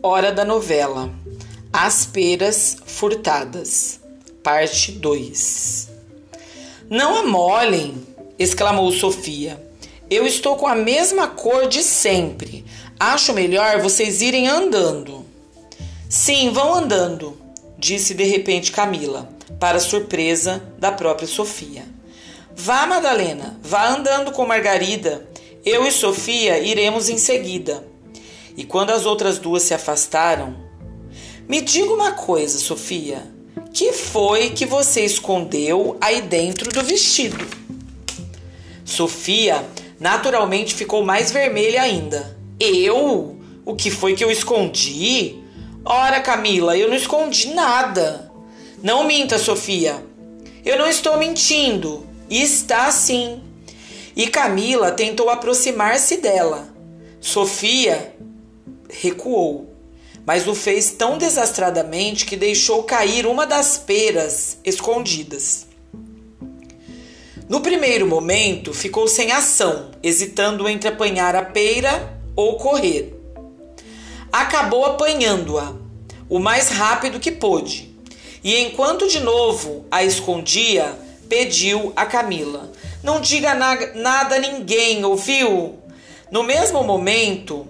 Hora da novela. As peras furtadas. Parte 2. Não amolem, exclamou Sofia. Eu estou com a mesma cor de sempre. Acho melhor vocês irem andando. Sim, vão andando, disse de repente Camila, para surpresa da própria Sofia. Vá, Madalena, vá andando com Margarida. Eu e Sofia iremos em seguida. E quando as outras duas se afastaram, me diga uma coisa, Sofia. Que foi que você escondeu aí dentro do vestido? Sofia naturalmente ficou mais vermelha ainda. Eu? O que foi que eu escondi? Ora, Camila, eu não escondi nada. Não minta, Sofia. Eu não estou mentindo. Está sim. E Camila tentou aproximar-se dela. Sofia recuou, mas o fez tão desastradamente que deixou cair uma das peras escondidas. No primeiro momento, ficou sem ação, hesitando entre apanhar a peira ou correr. Acabou apanhando-a, o mais rápido que pôde, e enquanto de novo a escondia, pediu a Camila: Não diga na nada a ninguém, ouviu? No mesmo momento,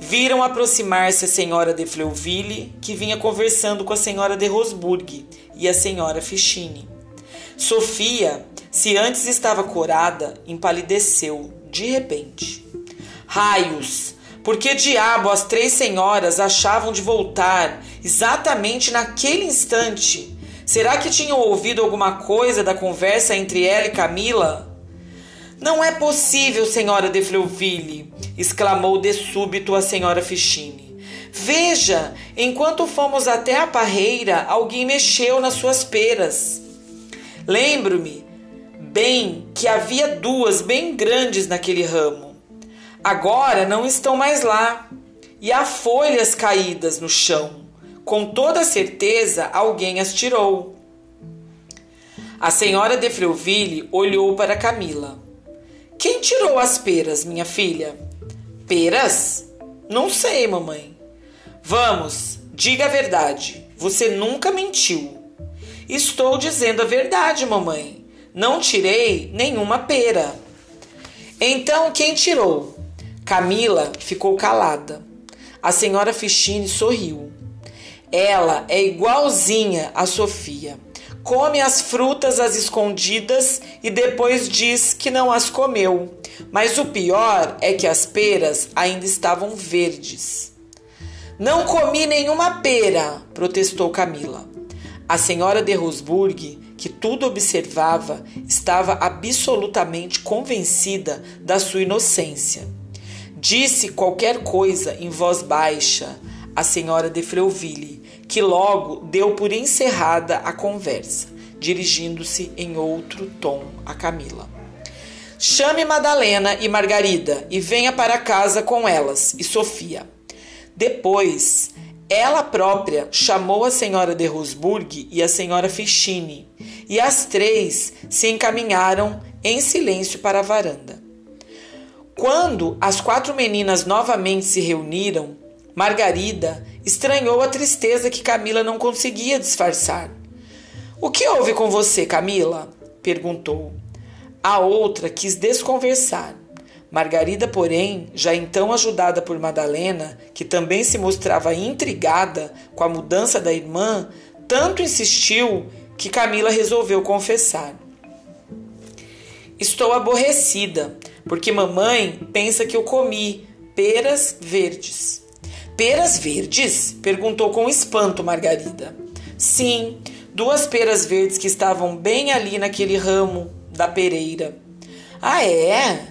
viram aproximar-se a senhora de Fleuville, que vinha conversando com a senhora de Rosburg e a senhora Fichine. Sofia, se antes estava corada, empalideceu de repente. Raios! Por que diabo as três senhoras achavam de voltar exatamente naquele instante? Será que tinham ouvido alguma coisa da conversa entre ela e Camila? Não é possível, senhora de Fleuville, exclamou de súbito a senhora Fichine. Veja, enquanto fomos até a parreira, alguém mexeu nas suas peras. Lembro-me bem que havia duas bem grandes naquele ramo. Agora não estão mais lá. E há folhas caídas no chão. Com toda certeza alguém as tirou. A senhora de Freuville olhou para Camila. Quem tirou as peras, minha filha? Peras? Não sei, mamãe. Vamos, diga a verdade. Você nunca mentiu. Estou dizendo a verdade, mamãe. Não tirei nenhuma pera. Então quem tirou? Camila ficou calada. A senhora Fichine sorriu. Ela é igualzinha a Sofia. Come as frutas às escondidas e depois diz que não as comeu. Mas o pior é que as peras ainda estavam verdes. Não comi nenhuma pera, protestou Camila. A senhora de Rosburg, que tudo observava, estava absolutamente convencida da sua inocência. Disse qualquer coisa em voz baixa à senhora de Freuville, que logo deu por encerrada a conversa, dirigindo-se em outro tom a Camila. Chame Madalena e Margarida e venha para casa com elas e Sofia. Depois, ela própria chamou a senhora de Rosburg e a senhora Fichine, e as três se encaminharam em silêncio para a varanda. Quando as quatro meninas novamente se reuniram, Margarida estranhou a tristeza que Camila não conseguia disfarçar. O que houve com você, Camila? perguntou. A outra quis desconversar. Margarida, porém, já então ajudada por Madalena, que também se mostrava intrigada com a mudança da irmã, tanto insistiu que Camila resolveu confessar. Estou aborrecida, porque mamãe pensa que eu comi peras verdes. Peras verdes? perguntou com espanto Margarida. Sim, duas peras verdes que estavam bem ali naquele ramo da pereira. Ah, é?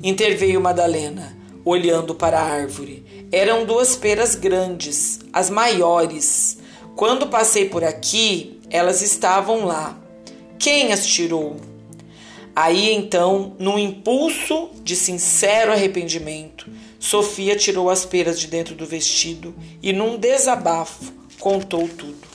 interveio Madalena, olhando para a árvore. Eram duas peras grandes, as maiores. Quando passei por aqui, elas estavam lá. Quem as tirou? Aí então, num impulso de sincero arrependimento, Sofia tirou as peras de dentro do vestido e, num desabafo, contou tudo.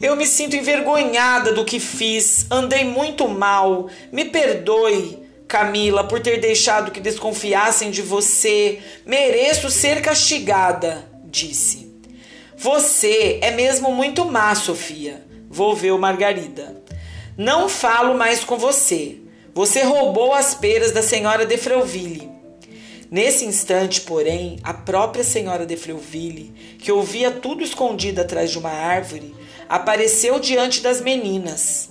Eu me sinto envergonhada do que fiz, andei muito mal, me perdoe, Camila, por ter deixado que desconfiassem de você. Mereço ser castigada, disse. Você é mesmo muito má, Sofia, volveu Margarida. Não falo mais com você. Você roubou as peras da senhora de Freuville. Nesse instante, porém, a própria senhora de Freuville, que ouvia tudo escondida atrás de uma árvore, apareceu diante das meninas.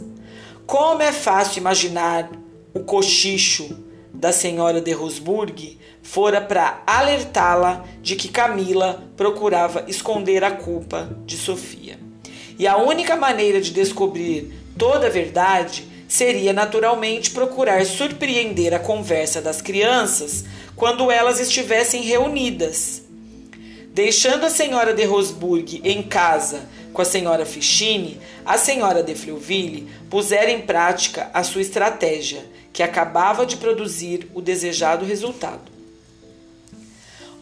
Como é fácil imaginar o cochicho da senhora de Rosburg fora para alertá-la de que Camila procurava esconder a culpa de Sofia. E a única maneira de descobrir toda a verdade seria naturalmente procurar surpreender a conversa das crianças quando elas estivessem reunidas. Deixando a senhora de Rosburg em casa com a senhora Fichine, a senhora de Fleuville pusera em prática a sua estratégia, que acabava de produzir o desejado resultado.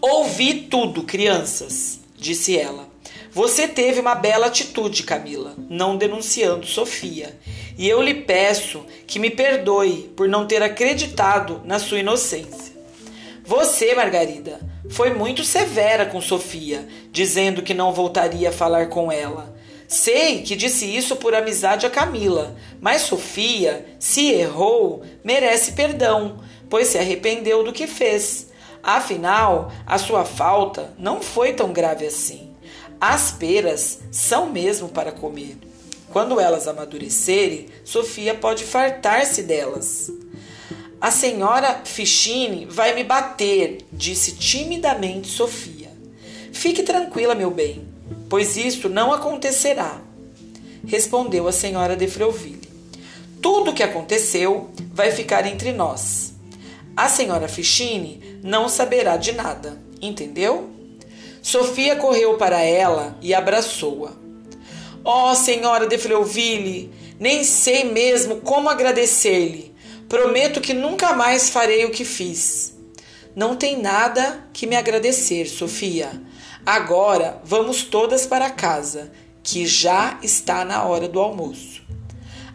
Ouvi tudo, crianças, disse ela. Você teve uma bela atitude, Camila, não denunciando Sofia, e eu lhe peço que me perdoe por não ter acreditado na sua inocência. Você, Margarida, foi muito severa com Sofia, dizendo que não voltaria a falar com ela. Sei que disse isso por amizade a Camila, mas Sofia, se errou, merece perdão, pois se arrependeu do que fez. Afinal, a sua falta não foi tão grave assim. As peras são mesmo para comer. Quando elas amadurecerem, Sofia pode fartar-se delas. A senhora Fichine vai me bater, disse timidamente Sofia. Fique tranquila, meu bem, pois isto não acontecerá, respondeu a senhora de Freuville. Tudo o que aconteceu vai ficar entre nós. A senhora Fichine não saberá de nada, entendeu? Sofia correu para ela e abraçou-a. Ó oh, senhora de Freuville, nem sei mesmo como agradecer-lhe. Prometo que nunca mais farei o que fiz. Não tem nada que me agradecer, Sofia. Agora vamos todas para casa, que já está na hora do almoço.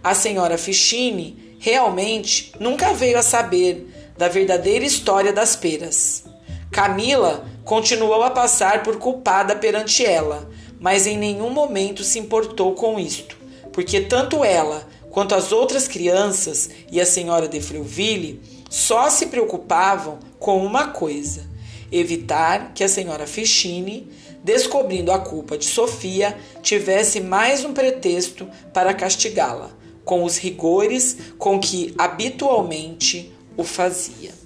A senhora Fichine realmente nunca veio a saber da verdadeira história das peras. Camila continuou a passar por culpada perante ela, mas em nenhum momento se importou com isto, porque tanto ela quanto as outras crianças e a senhora de Freuville só se preocupavam com uma coisa: evitar que a senhora Fichine, descobrindo a culpa de Sofia, tivesse mais um pretexto para castigá-la, com os rigores com que habitualmente o fazia.